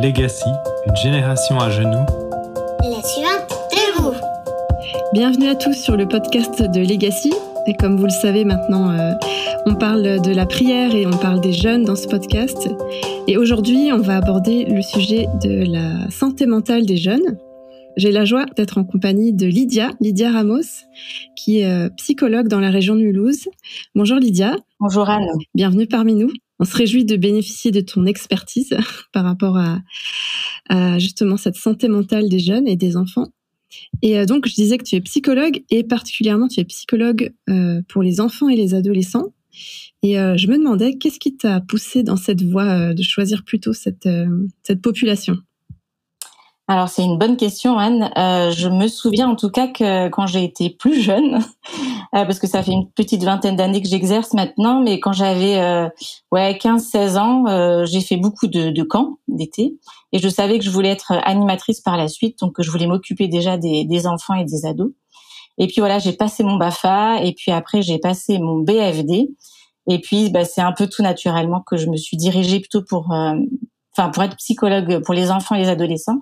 Legacy, une génération à genoux. La suivante, de vous. Bienvenue à tous sur le podcast de Legacy. Et comme vous le savez maintenant, euh, on parle de la prière et on parle des jeunes dans ce podcast. Et aujourd'hui, on va aborder le sujet de la santé mentale des jeunes. J'ai la joie d'être en compagnie de Lydia, Lydia Ramos, qui est euh, psychologue dans la région de Mulhouse. Bonjour Lydia. Bonjour Anne. Bienvenue parmi nous. On se réjouit de bénéficier de ton expertise par rapport à, justement cette santé mentale des jeunes et des enfants. Et euh, donc, je disais que tu es psychologue et particulièrement tu es psychologue euh, pour les enfants et les adolescents. Et euh, je me demandais, qu'est-ce qui t'a poussé dans cette voie de choisir plutôt cette, cette population? Alors c'est une bonne question Anne. Euh, je me souviens en tout cas que quand j'ai été plus jeune, euh, parce que ça fait une petite vingtaine d'années que j'exerce maintenant, mais quand j'avais euh, ouais 15-16 ans, euh, j'ai fait beaucoup de, de camps d'été et je savais que je voulais être animatrice par la suite, donc je voulais m'occuper déjà des, des enfants et des ados. Et puis voilà, j'ai passé mon Bafa et puis après j'ai passé mon BFD. Et puis bah, c'est un peu tout naturellement que je me suis dirigée plutôt pour, euh, enfin pour être psychologue pour les enfants et les adolescents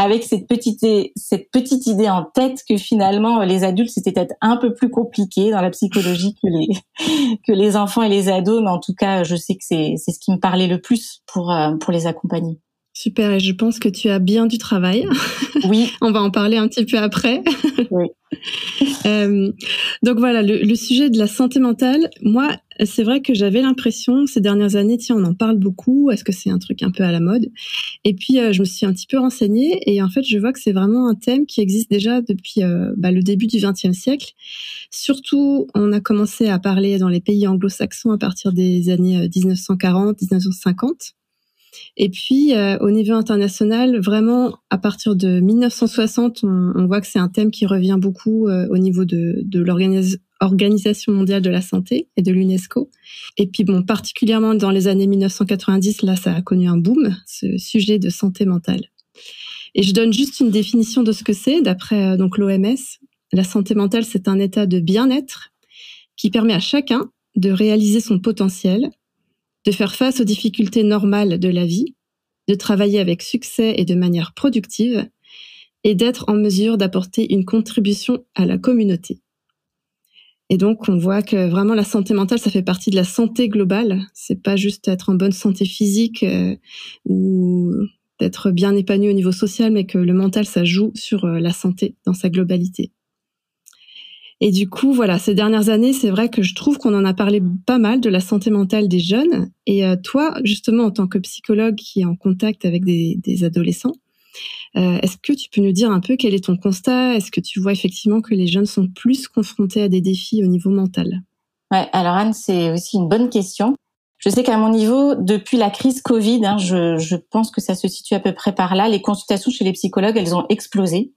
avec cette petite cette petite idée en tête que finalement les adultes c'était peut-être un peu plus compliqué dans la psychologie que les que les enfants et les ados mais en tout cas je sais que c'est c'est ce qui me parlait le plus pour euh, pour les accompagner. Super, et je pense que tu as bien du travail. Oui. On va en parler un petit peu après. Oui. euh, donc voilà, le, le, sujet de la santé mentale, moi, c'est vrai que j'avais l'impression ces dernières années, tiens, on en parle beaucoup, est-ce que c'est un truc un peu à la mode? Et puis, euh, je me suis un petit peu renseignée et en fait, je vois que c'est vraiment un thème qui existe déjà depuis euh, bah, le début du XXe siècle. Surtout, on a commencé à parler dans les pays anglo-saxons à partir des années 1940-1950. Euh, et puis, au niveau international, vraiment, à partir de 1960, on, voit que c'est un thème qui revient beaucoup au niveau de, de l'Organisation mondiale de la santé et de l'UNESCO. Et puis, bon, particulièrement dans les années 1990, là, ça a connu un boom, ce sujet de santé mentale. Et je donne juste une définition de ce que c'est, d'après euh, donc l'OMS. La santé mentale, c'est un état de bien-être qui permet à chacun de réaliser son potentiel de faire face aux difficultés normales de la vie, de travailler avec succès et de manière productive, et d'être en mesure d'apporter une contribution à la communauté. Et donc, on voit que vraiment la santé mentale, ça fait partie de la santé globale. C'est pas juste être en bonne santé physique euh, ou d'être bien épanoui au niveau social, mais que le mental, ça joue sur euh, la santé dans sa globalité. Et du coup, voilà, ces dernières années, c'est vrai que je trouve qu'on en a parlé pas mal de la santé mentale des jeunes. Et euh, toi, justement, en tant que psychologue qui est en contact avec des, des adolescents, euh, est-ce que tu peux nous dire un peu quel est ton constat? Est-ce que tu vois effectivement que les jeunes sont plus confrontés à des défis au niveau mental? Ouais, alors Anne, c'est aussi une bonne question. Je sais qu'à mon niveau, depuis la crise Covid, hein, je, je pense que ça se situe à peu près par là, les consultations chez les psychologues, elles ont explosé.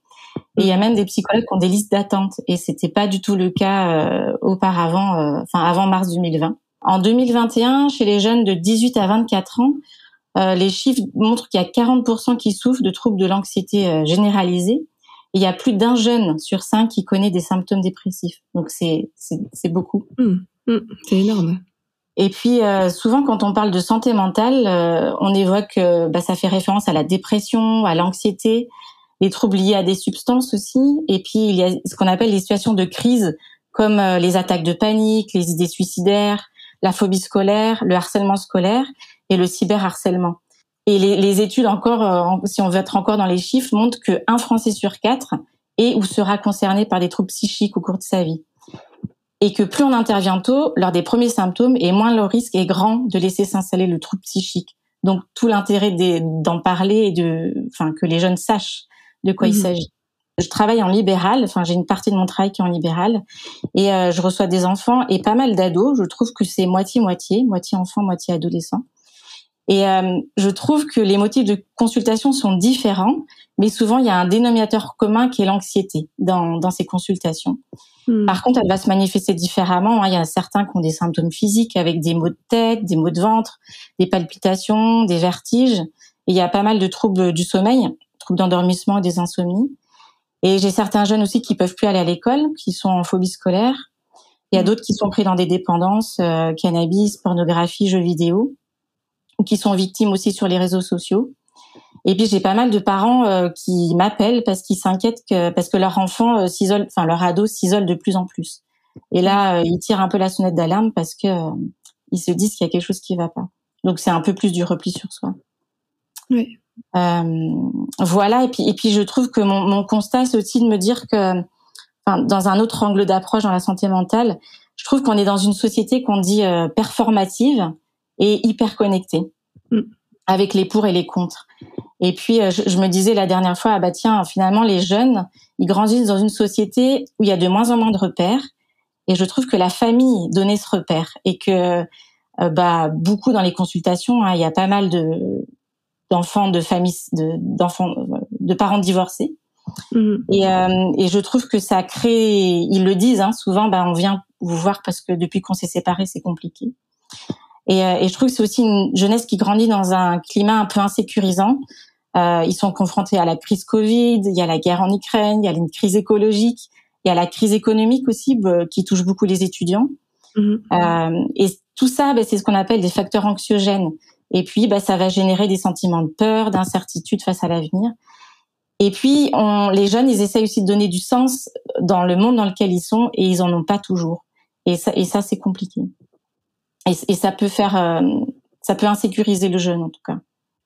Et il y a même des psychologues qui ont des listes d'attente et c'était pas du tout le cas euh, auparavant, euh, enfin avant mars 2020. En 2021, chez les jeunes de 18 à 24 ans, euh, les chiffres montrent qu'il y a 40% qui souffrent de troubles de l'anxiété généralisée. Et il y a plus d'un jeune sur cinq qui connaît des symptômes dépressifs. Donc c'est c'est beaucoup. Mmh. Mmh. c'est énorme. Et puis souvent quand on parle de santé mentale, on évoque bah, ça fait référence à la dépression, à l'anxiété, les troubles liés à des substances aussi. Et puis il y a ce qu'on appelle les situations de crise, comme euh, les attaques de panique, les idées suicidaires, la phobie scolaire, le harcèlement scolaire et le cyberharcèlement. Et les, les études encore, euh, si on veut être encore dans les chiffres, montrent qu'un Français sur quatre est ou sera concerné par des troubles psychiques au cours de sa vie. Et que plus on intervient tôt, lors des premiers symptômes, et moins le risque est grand de laisser s'installer le trouble psychique. Donc tout l'intérêt d'en parler et de, enfin que les jeunes sachent de quoi il mhm. s'agit. Je travaille en libéral, enfin j'ai une partie de mon travail qui est en libéral, et euh, je reçois des enfants et pas mal d'ados. Je trouve que c'est moitié moitié, moitié enfant, moitié adolescent. Et euh, je trouve que les motifs de consultation sont différents, mais souvent il y a un dénominateur commun qui est l'anxiété dans, dans ces consultations. Hmm. Par contre, elle va se manifester différemment. Hein. Il y a certains qui ont des symptômes physiques avec des maux de tête, des maux de ventre, des palpitations, des vertiges. Et il y a pas mal de troubles du sommeil troubles d'endormissement et des insomnies. Et j'ai certains jeunes aussi qui peuvent plus aller à l'école, qui sont en phobie scolaire. Il y a mmh. d'autres qui sont pris dans des dépendances, euh, cannabis, pornographie, jeux vidéo, ou qui sont victimes aussi sur les réseaux sociaux. Et puis j'ai pas mal de parents euh, qui m'appellent parce qu'ils s'inquiètent que parce que leur enfant euh, s'isole, enfin leur ado s'isole de plus en plus. Et là, euh, ils tirent un peu la sonnette d'alarme parce que ils se disent qu'il y a quelque chose qui va pas. Donc c'est un peu plus du repli sur soi. Oui. voilà. Et puis et puis je trouve que mon, mon constat c'est aussi de me dire que, enfin, dans un autre angle d'approche dans la santé mentale, je trouve qu'on est dans une société qu'on dit performative et hyper connectée. Mm avec les pour et les contre. Et puis euh, je, me disais la dernière fois, ah bah tiens, finalement les jeunes, ils grandissent dans une société où il y a de moins en moins de repères. Et je trouve que la famille donnait ce repère et que euh, bah beaucoup dans les consultations, hein, il y a pas mal de d'enfants de familles d'enfants de parents divorcés. Mmh. Et, euh, et je trouve que ça crée, ils le disent hein, souvent, bah on vient vous voir parce que depuis qu'on s'est séparés, c'est compliqué. Et, euh, et je trouve que c'est aussi une jeunesse qui grandit dans un climat un peu insécurisant. Euh, ils sont confrontés à la crise Covid, il y a la guerre en Ukraine, il y a une crise écologique, il y a la crise économique aussi qui touche beaucoup les étudiants. Mhm. Euh, et tout ça, bah, c'est ce qu'on appelle des facteurs anxiogènes. Et puis, bah, ça va générer des sentiments de peur, d'incertitude face à l'avenir. Et puis, on, les jeunes, ils essayent aussi de donner du sens dans le monde dans lequel ils sont, et ils en ont pas toujours. Et ça, et ça c'est compliqué. Et, et, ça peut faire, euh, ça peut insécuriser le jeune en tout cas.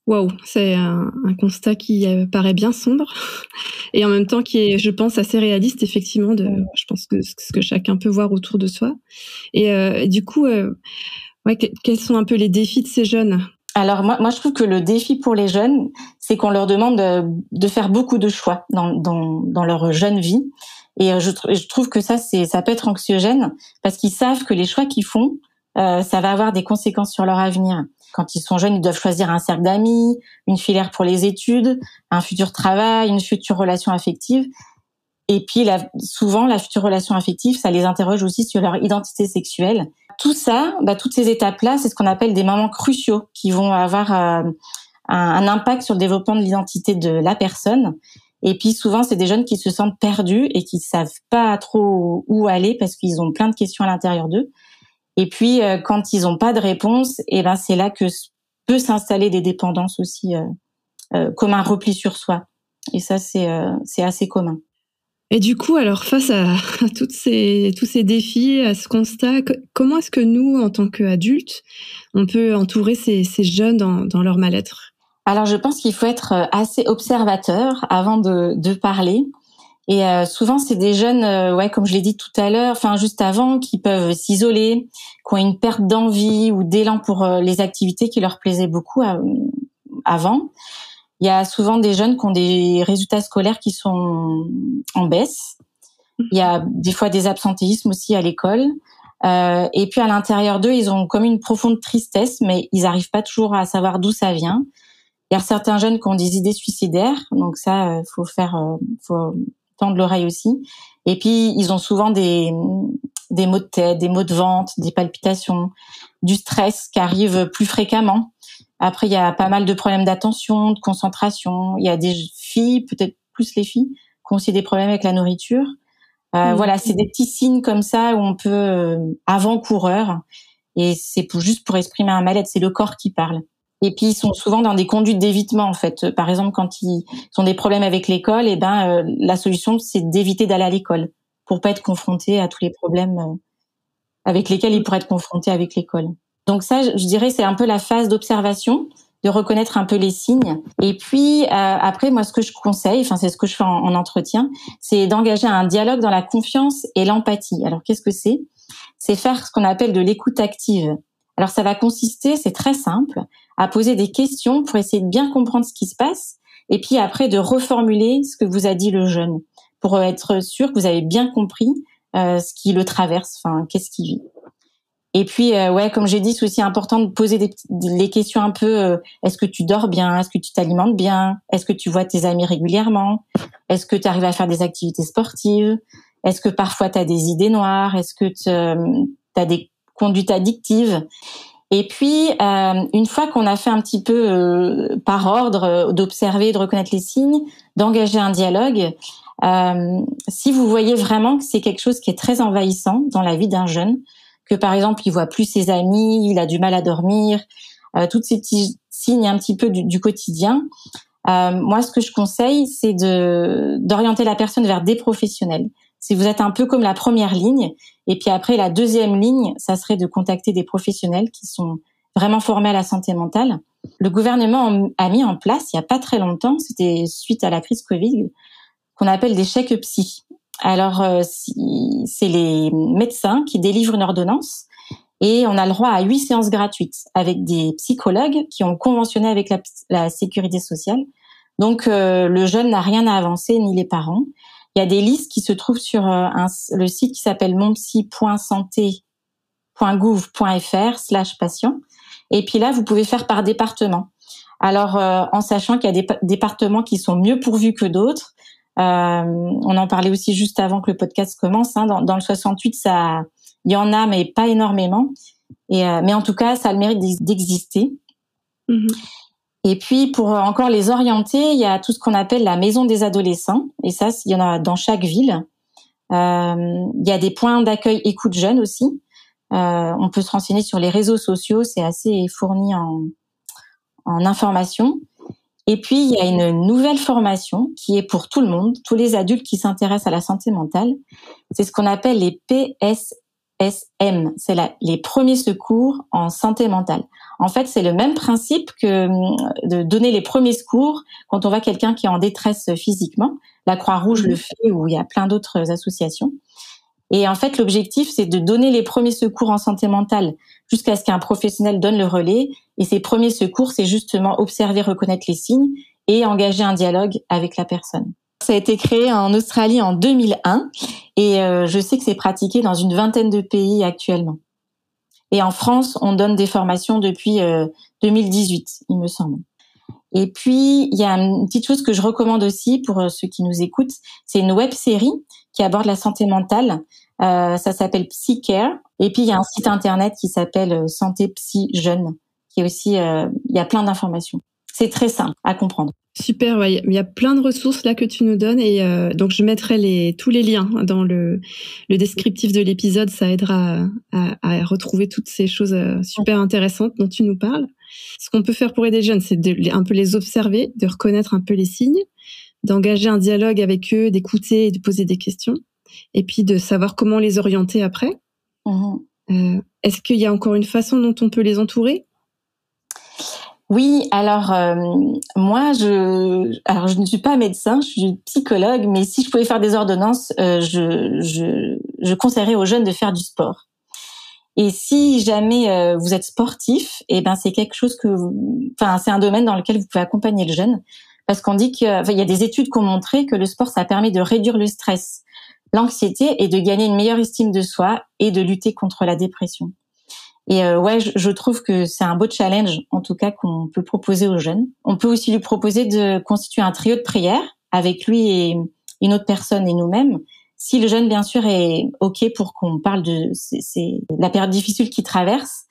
Waouh, c'est un, un, constat qui euh, paraît bien sombre et en même temps qui est, je pense, assez réaliste effectivement. De, je pense que ce que chacun peut voir autour de soi. Et euh, du coup, euh, ouais, quels sont un peu les défis de ces jeunes? Alors moi, moi, je trouve que le défi pour les jeunes, c'est qu'on leur demande de, de, faire beaucoup de choix dans, dans, dans leur jeune vie. Et je, je trouve que ça, c'est, ça peut être anxiogène parce qu'ils savent que les choix qu'ils font, euh, ça va avoir des conséquences sur leur avenir. Quand ils sont jeunes, ils doivent choisir un cercle d'amis, une filière pour les études, un futur travail, une future relation affective. Et puis souvent, la future relation affective, ça les interroge aussi sur leur identité sexuelle. Tout ça, bah, toutes ces étapes-là, c'est ce qu'on appelle des moments cruciaux qui vont avoir euh, un, un, impact sur le développement de l'identité de la personne. Et puis souvent, c'est des jeunes qui se sentent perdus et qui savent pas trop où aller parce qu'ils ont plein de questions à l'intérieur d'eux. Et puis euh, quand ils n'ont pas de réponse, et eh ben c'est là que peut s'installer des dépendances aussi, euh, euh, comme un repli sur soi. Et ça c'est c'est assez commun. Et du coup, alors face à, toutes ces, tous ces défis, à ce constat, comment est-ce que nous, en tant qu'adultes, on peut entourer ces, ces jeunes dans, dans leur mal-être? Alors, je pense qu'il faut être assez observateur avant de, de parler. Et euh, souvent, c'est des jeunes, euh, ouais, comme je l'ai dit tout à l'heure, enfin juste avant, qui peuvent s'isoler, qui ont une perte d'envie ou d'élan pour euh, les activités qui leur plaisaient beaucoup avant. Il y a souvent des jeunes qui ont des résultats scolaires qui sont en baisse. Il y a des fois des absentéismes aussi à l'école. et puis à l'intérieur d'eux, ils ont comme une profonde tristesse, mais ils n'arrivent pas toujours à savoir d'où ça vient. Il y a certains jeunes qui ont des idées suicidaires, donc ça, faut faire, faut tendre l'oreille aussi. Et puis, ils ont souvent des, des maux de tête, des maux de ventre, des palpitations, du stress qui arrive plus fréquemment. Après, il y a pas mal de problèmes d'attention, de concentration. Il y a des filles, peut-être plus les filles, qui ont aussi des problèmes avec la nourriture. Euh, mmh. Voilà, c'est des petits signes comme ça où on peut euh, avant-coureur. Et c'est pour, juste pour exprimer un mal-être, c'est le corps qui parle. Et puis ils sont souvent dans des conduites d'évitement en fait. Par exemple, quand ils ont des problèmes avec l'école, et eh ben euh, la solution c'est d'éviter d'aller à l'école pour pas être confronté à tous les problèmes euh, avec lesquels ils pourraient être confrontés avec l'école. Donc ça, je dirais, c'est un peu la phase d'observation, de reconnaître un peu les signes. Et puis euh, après, moi, ce que je conseille, enfin c'est ce que je fais en entretien, c'est d'engager un dialogue dans la confiance et l'empathie. Alors qu'est-ce que c'est? C'est faire ce qu'on appelle de l'écoute active. Alors ça va consister, c'est très simple, à poser des questions pour essayer de bien comprendre ce qui se passe et puis après de reformuler ce que vous a dit le jeune pour être sûr que vous avez bien compris euh, ce qui le traverse, enfin qu'est-ce qu'il vit. Et puis euh, ouais, comme j'ai dit, c'est aussi important de poser des, les questions un peu euh, est-ce que tu dors bien, est-ce que tu t'alimentes bien, est-ce que tu vois tes amis régulièrement, est-ce que tu arrives à faire des activités sportives, est-ce que parfois tu as des idées noires, est-ce que tu as des conduite addictive. Et puis, euh, une fois qu'on a fait un petit peu euh, par ordre euh, d'observer, de reconnaître les signes, d'engager un dialogue, si vous voyez vraiment que c'est quelque chose qui est très envahissant dans la vie d'un jeune, que par exemple il voit plus ses amis, il a du mal à dormir, tous ces petits signes un petit peu du, quotidien, moi, ce que je conseille, c'est de d'orienter la personne vers des professionnels. Si vous êtes un peu comme la première ligne, et puis après la deuxième ligne, ça serait de contacter des professionnels qui sont vraiment formés à la santé mentale. Le gouvernement a mis en place il y a pas très longtemps, c'était suite à la crise Covid, qu'on appelle des chèques psy. Alors euh, c'est les médecins qui délivrent une ordonnance et on a le droit à huit séances gratuites avec des psychologues qui ont conventionné avec la, sécurité sociale. Donc euh, le jeune n'a rien à avancer ni les parents. Il y a des listes qui se trouvent sur euh, le site qui s'appelle monpsy.santé.gouv.fr/slash patient. Et puis là, vous pouvez faire par département. Alors, euh, en sachant qu'il y a des départements qui sont mieux pourvus que d'autres, euh, on en parlait aussi juste avant que le podcast commence. Hein, dans, le 68, ça, il y en a, mais pas énormément. Mais en tout cas, ça a le mérite d'exister. Mm-hmm. Et puis pour encore les orienter, il y a tout ce qu'on appelle la maison des adolescents. Et ça, il y en a dans chaque ville. Euh, il y a des points d'accueil écoute jeunes aussi. Euh, on peut se renseigner sur les réseaux sociaux, c'est assez fourni en, en information. Et puis il y a une nouvelle formation qui est pour tout le monde, tous les adultes qui s'intéressent à la santé mentale. C'est ce qu'on appelle les PS SM, c'est les premiers secours en santé mentale. En fait, c'est le même principe que hum, de donner les premiers secours quand on voit quelqu'un qui est en détresse physiquement. La Croix-Rouge le fait ou il y a plein d'autres associations. Et en fait, l'objectif, c'est de donner les premiers secours en santé mentale jusqu'à ce qu'un professionnel donne le relais. Et ces premiers secours, c'est justement observer, reconnaître les signes et engager un dialogue avec la personne. Ça a été créé en Australie en 2001 et euh, je sais que c'est pratiqué dans une vingtaine de pays actuellement. Et en France, on donne des formations depuis 2018, euh, il me semble. Et puis, il y a une petite chose que je recommande aussi pour euh, ceux qui nous écoutent, c'est une web série qui aborde la santé mentale. ça s'appelle Psycare. Et puis, il y a un site internet qui s'appelle Santé Psy Jeune, qui est aussi, il y a plein d'informations. C'est très simple à comprendre. Super, il y a plein de ressources là que tu nous donnes et euh, donc je mettrai les, tous les liens dans le, le descriptif de l'épisode, ça aidera à, à, retrouver toutes ces choses euh, super intéressantes dont tu nous parles. Ce qu'on peut faire pour aider les jeunes, c'est de un peu les observer, de reconnaître un peu les signes, d'engager un dialogue avec eux, d'écouter et de poser des questions, et puis de savoir comment les orienter après. Mmh. Euh, Est-ce qu'il y a encore une façon dont on peut les entourer? Oui, alors euh, moi, je, alors je ne suis pas médecin, je suis psychologue, mais si je pouvais faire des ordonnances, euh, je, je, je, conseillerais aux jeunes de faire du sport. Et si jamais euh, vous êtes sportif, et eh ben c'est quelque chose que, enfin c'est un domaine dans lequel vous pouvez accompagner le jeune, parce qu'on dit qu'il y a des études qui ont montré que le sport ça permet de réduire le stress, l'anxiété et de gagner une meilleure estime de soi et de lutter contre la dépression. Et euh, ouais, je, trouve que c'est un beau challenge, en tout cas, qu'on peut proposer aux jeunes. On peut aussi lui proposer de constituer un trio de prières avec lui et une autre personne et nous-mêmes. Si le jeune, bien sûr, est OK pour qu'on parle de c'est la période difficile qu'il traverse,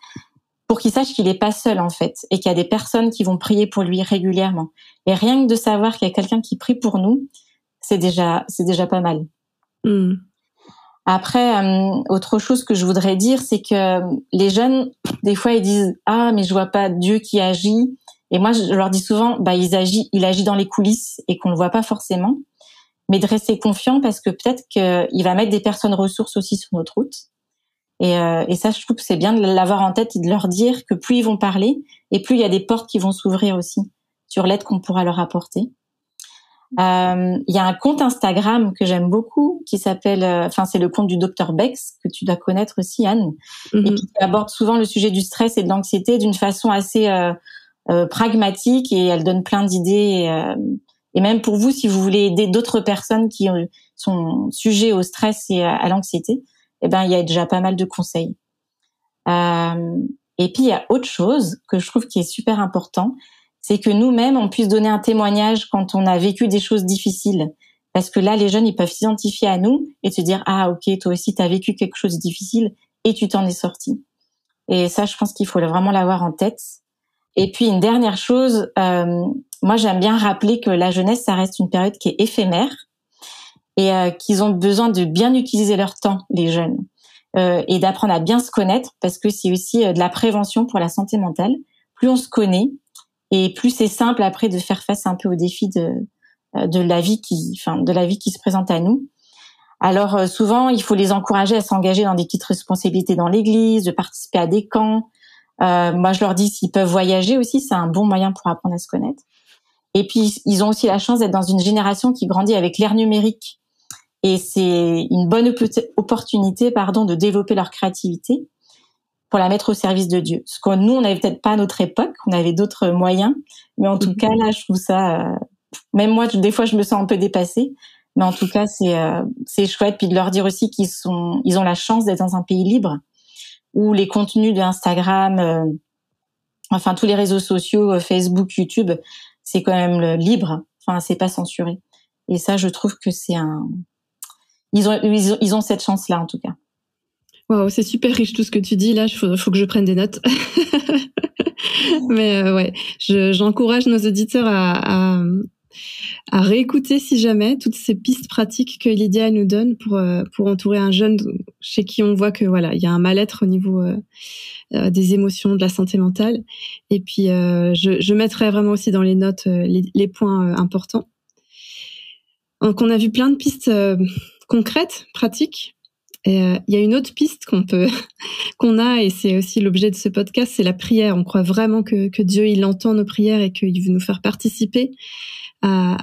pour qu'il sache qu'il n'est pas seul, en fait, et qu'il y a des personnes qui vont prier pour lui régulièrement. Et rien que de savoir qu'il y a quelqu'un qui prie pour nous, c'est déjà, c'est déjà pas mal. Mmh. Après, euh, autre chose que je voudrais dire, c'est que les jeunes, des fois, ils disent ah mais je vois pas Dieu qui agit. Et moi, je leur dis souvent, bah il agit, il agit dans les coulisses et qu'on le voit pas forcément. Mais de rester confiant parce que peut-être qu'il va mettre des personnes ressources aussi sur notre route. Et, euh, et ça, je trouve que c'est bien de l'avoir en tête et de leur dire que plus ils vont parler et plus il y a des portes qui vont s'ouvrir aussi sur l'aide qu'on pourra leur apporter. Euh, il y a un compte Instagram que j'aime beaucoup qui s'appelle, euh, enfin c'est le compte du docteur Bex que tu dois connaître aussi Anne, et mhm. qui aborde souvent le sujet du stress et de l'anxiété d'une façon assez euh, euh, pragmatique et elle donne plein d'idées. Et, même pour vous, si vous voulez aider d'autres personnes qui sont sujets au stress et à, l'anxiété, eh ben il y a déjà pas mal de conseils. et puis il y a autre chose que je trouve qui est super important, c'est que nous-mêmes, on puisse donner un témoignage quand on a vécu des choses difficiles. Parce que là, les jeunes, ils peuvent s'identifier à nous et se dire, ah, ok, toi aussi, tu as vécu quelque chose de difficile et tu t'en es sorti. Et ça, je pense qu'il faut vraiment l'avoir en tête. Et puis, une dernière chose, euh, moi, j'aime bien rappeler que la jeunesse, ça reste une période qui est éphémère et euh, qu'ils ont besoin de bien utiliser leur temps, les jeunes, euh, et d'apprendre à bien se connaître parce que c'est aussi de la prévention pour la santé mentale. Plus on se connaît, et plus c'est simple après de faire face un peu aux défis de de la vie qui, enfin, de la vie qui se présente à nous. Alors souvent, il faut les encourager à s'engager dans des petites responsabilités dans l'Église, de participer à des camps. moi, je leur dis s'ils peuvent voyager aussi, c'est un bon moyen pour apprendre à se connaître. Et puis, ils ont aussi la chance d'être dans une génération qui grandit avec l'ère numérique. Et c'est une bonne opportunité, pardon, de développer leur créativité pour la mettre au service de Dieu. Ce que nous, on n'avait peut-être pas à notre époque, on avait d'autres moyens. Mais en tout mhm. cas, là, je trouve ça, euh, même moi, des fois, je me sens un peu dépassée. Mais en tout cas, c'est euh, c'est chouette. Puis de leur dire aussi qu'ils sont, ils ont la chance d'être dans un pays libre où les contenus de Instagram, euh, enfin tous les réseaux sociaux, Facebook, YouTube, c'est quand même libre. Enfin, c'est pas censuré. Et ça, je trouve que c'est un. Ils ont, ils ont, cette chance-là, en tout cas. Wow, c'est super riche tout ce que tu dis. Là, il faut, que je prenne des notes. Mais euh, ouais, j'encourage nos auditeurs à, réécouter, si jamais, toutes ces pistes pratiques que Lydia nous donne pour euh, pour entourer un jeune chez qui on voit que voilà, il y a un mal-être au niveau euh, euh, des émotions, de la santé mentale. Et puis, je, mettrai vraiment aussi dans les notes euh, les, points importants. Donc, on a vu plein de pistes concrètes, pratiques. Et il y a une autre piste qu'on peut, qu'on a, et c'est aussi l'objet de ce podcast, c'est la prière. On croit vraiment que, Dieu, il entend nos prières et qu'il veut nous faire participer à,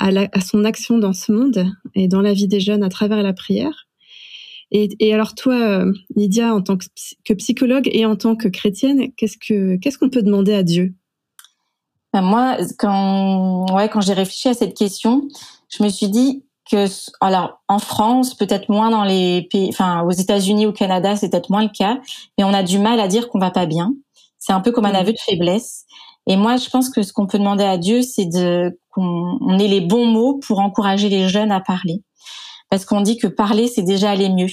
son action dans ce monde et dans la vie des jeunes à travers la prière. Et, alors toi, euh, Lydia, en tant que, psychologue et en tant que chrétienne, qu'est-ce que qu'est-ce qu'on peut demander à Dieu? Ben Moi, quand ouais, quand j'ai réfléchi à cette question, je me suis dit que alors en France, peut-être moins dans les pays, enfin aux États-Unis, au Canada, c'est peut-être moins le cas, mais on a du mal à dire qu'on va pas bien. C'est un peu comme un mmh. aveu de faiblesse. Et moi, je pense que ce qu'on peut demander à Dieu, c'est de qu'on ait les bons mots pour encourager les jeunes à parler parce qu'on dit que parler, c'est déjà aller mieux.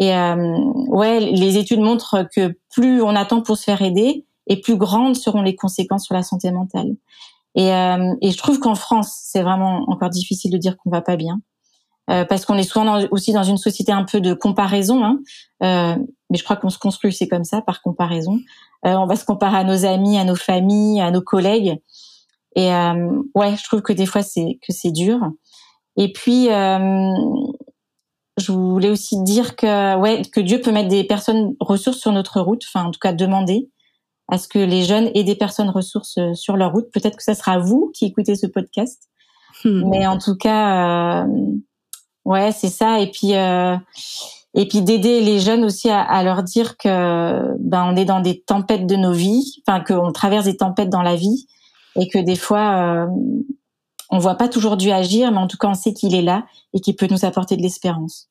Et euh, ouais, les études montrent que plus on attend pour se faire aider, et plus grandes seront les conséquences sur la santé mentale. Et, euh, et je trouve qu'en France, c'est vraiment encore difficile de dire qu'on va pas bien, euh, parce qu'on est souvent aussi dans une société un peu de comparaison. Hein, euh, mais je crois qu'on se construit, c'est comme ça, par comparaison. Euh, on va se comparer à nos amis, à nos familles, à nos collègues. Et euh, ouais, je trouve que des fois c'est que c'est dur. Et puis, euh, je voulais aussi dire que, ouais, que Dieu peut mettre des personnes ressources sur notre route, enfin, en tout cas, demander à ce que les jeunes aient des personnes ressources euh, sur leur route. Peut-être que ça sera vous qui écoutez ce podcast. Hmm. Mais en tout cas, euh, ouais, c'est ça. Et puis, euh, et puis d'aider les jeunes aussi à, à, leur dire que, ben, on est dans des tempêtes de nos vies, enfin, qu'on traverse des tempêtes dans la vie et que des fois, euh, on voit pas toujours Dieu agir, mais en tout cas, on sait qu'il est là et qu'il peut nous apporter de l'espérance.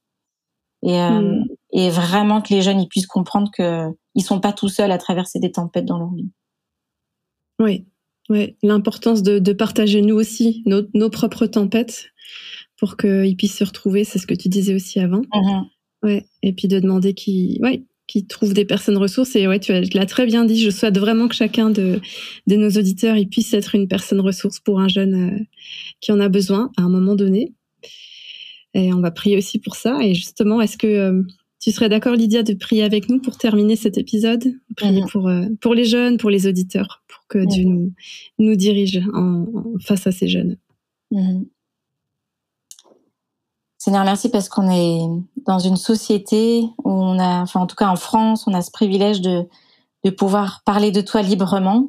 Et, euh, hmm. Et vraiment que les jeunes ils puissent comprendre que ils sont pas tout seuls à traverser des tempêtes dans leur vie. Oui, oui, l'importance de, de, partager nous aussi nos, nos propres tempêtes pour qu'ils puissent se retrouver. C'est ce que tu disais aussi avant. Mm-hmm. Ouais, et puis de demander qui, ouais, qui trouvent des personnes ressources. Et ouais, tu l'as très bien dit. Je souhaite vraiment que chacun de, de nos auditeurs il puisse être une personne ressource pour un jeune euh, qui en a besoin à un moment donné. Et on va prier aussi pour ça. Et justement, est-ce que euh, tu serais d'accord, Lydia, de prier avec nous pour terminer cet épisode? Prier mhm. pour, euh, pour les jeunes, pour les auditeurs, pour que Dieu nous, nous dirige en, face à ces jeunes. Mhm. Seigneur, merci parce qu'on est dans une société où on a, enfin en tout cas en France, on a ce privilège de, de pouvoir parler de toi librement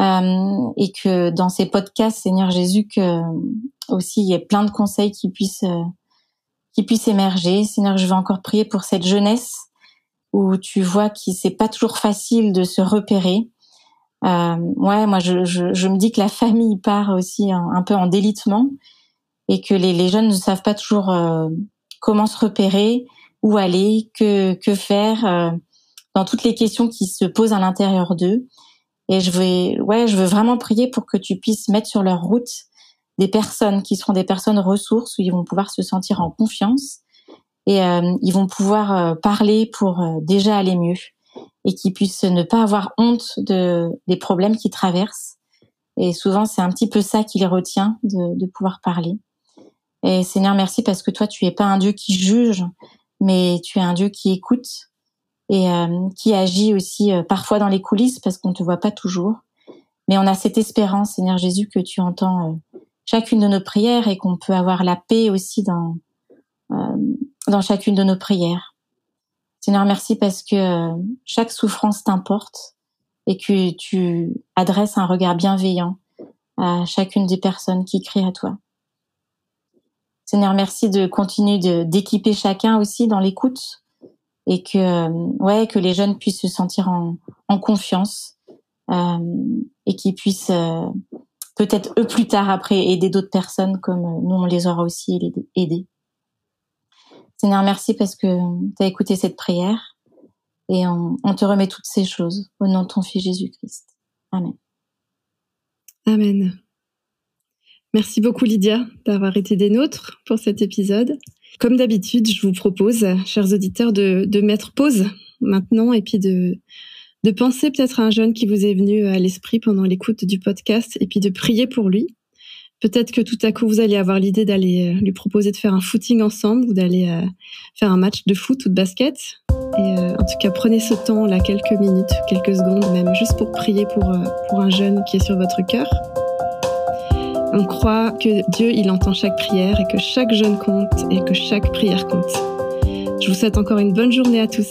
euh, et que dans ces podcasts, Seigneur Jésus, que aussi il y ait plein de conseils qui puissent euh, qui puissent émerger. Seigneur, je veux encore prier pour cette jeunesse où tu vois qu'il c'est pas toujours facile de se repérer. Euh, ouais, moi je, je, je, me dis que la famille part aussi un, peu en délitement et que les, les, jeunes ne savent pas toujours euh, comment se repérer, où aller, que, que faire, euh, dans toutes les questions qui se posent à l'intérieur d'eux. Et je vais, ouais, je veux vraiment prier pour que tu puisses mettre sur leur route des personnes qui seront des personnes ressources où ils vont pouvoir se sentir en confiance et euh, ils vont pouvoir parler pour déjà aller mieux et qu'ils puissent ne pas avoir honte de des problèmes qu'ils traversent. Et souvent, c'est un petit peu ça qui les retient de, de pouvoir parler. Et Seigneur, merci parce que toi, tu es pas un Dieu qui juge, mais tu es un Dieu qui écoute et euh, qui agit aussi euh, parfois dans les coulisses parce qu'on te voit pas toujours. Mais on a cette espérance, Seigneur Jésus, que tu entends euh, chacune de nos prières et qu'on peut avoir la paix aussi dans euh, dans chacune de nos prières. Seigneur, merci parce que euh, chaque souffrance t'importe et que tu adresses un regard bienveillant à chacune des personnes qui crient à toi. Seigneur, merci de continuer d'équiper chacun aussi dans l'écoute et que euh, ouais que les jeunes puissent se sentir en, en confiance euh, et qu'ils puissent euh, peut-être eux plus tard après aider d'autres personnes comme nous on les aura aussi aidés. Seigneur, merci parce que tu as écouté cette prière et on, on te remet toutes ces choses au nom de ton Fils Jésus-Christ. Amen. Amen. Merci beaucoup Lydia d'avoir été des nôtres pour cet épisode. Comme d'habitude, je vous propose, chers auditeurs, de, de mettre pause maintenant et puis de, de penser peut-être à un jeune qui vous est venu à l'esprit pendant l'écoute du podcast et puis de prier pour lui. Peut-être que tout à coup, vous allez avoir l'idée d'aller euh, lui proposer de faire un footing ensemble ou d'aller euh, faire un match de foot ou de basket. Et euh, en tout cas, prenez ce temps, là, quelques minutes, quelques secondes même, juste pour prier pour, pour un jeune qui est sur votre cœur. On croit que Dieu, il entend chaque prière et que chaque jeune compte et que chaque prière compte. Je vous souhaite encore une bonne journée à tous.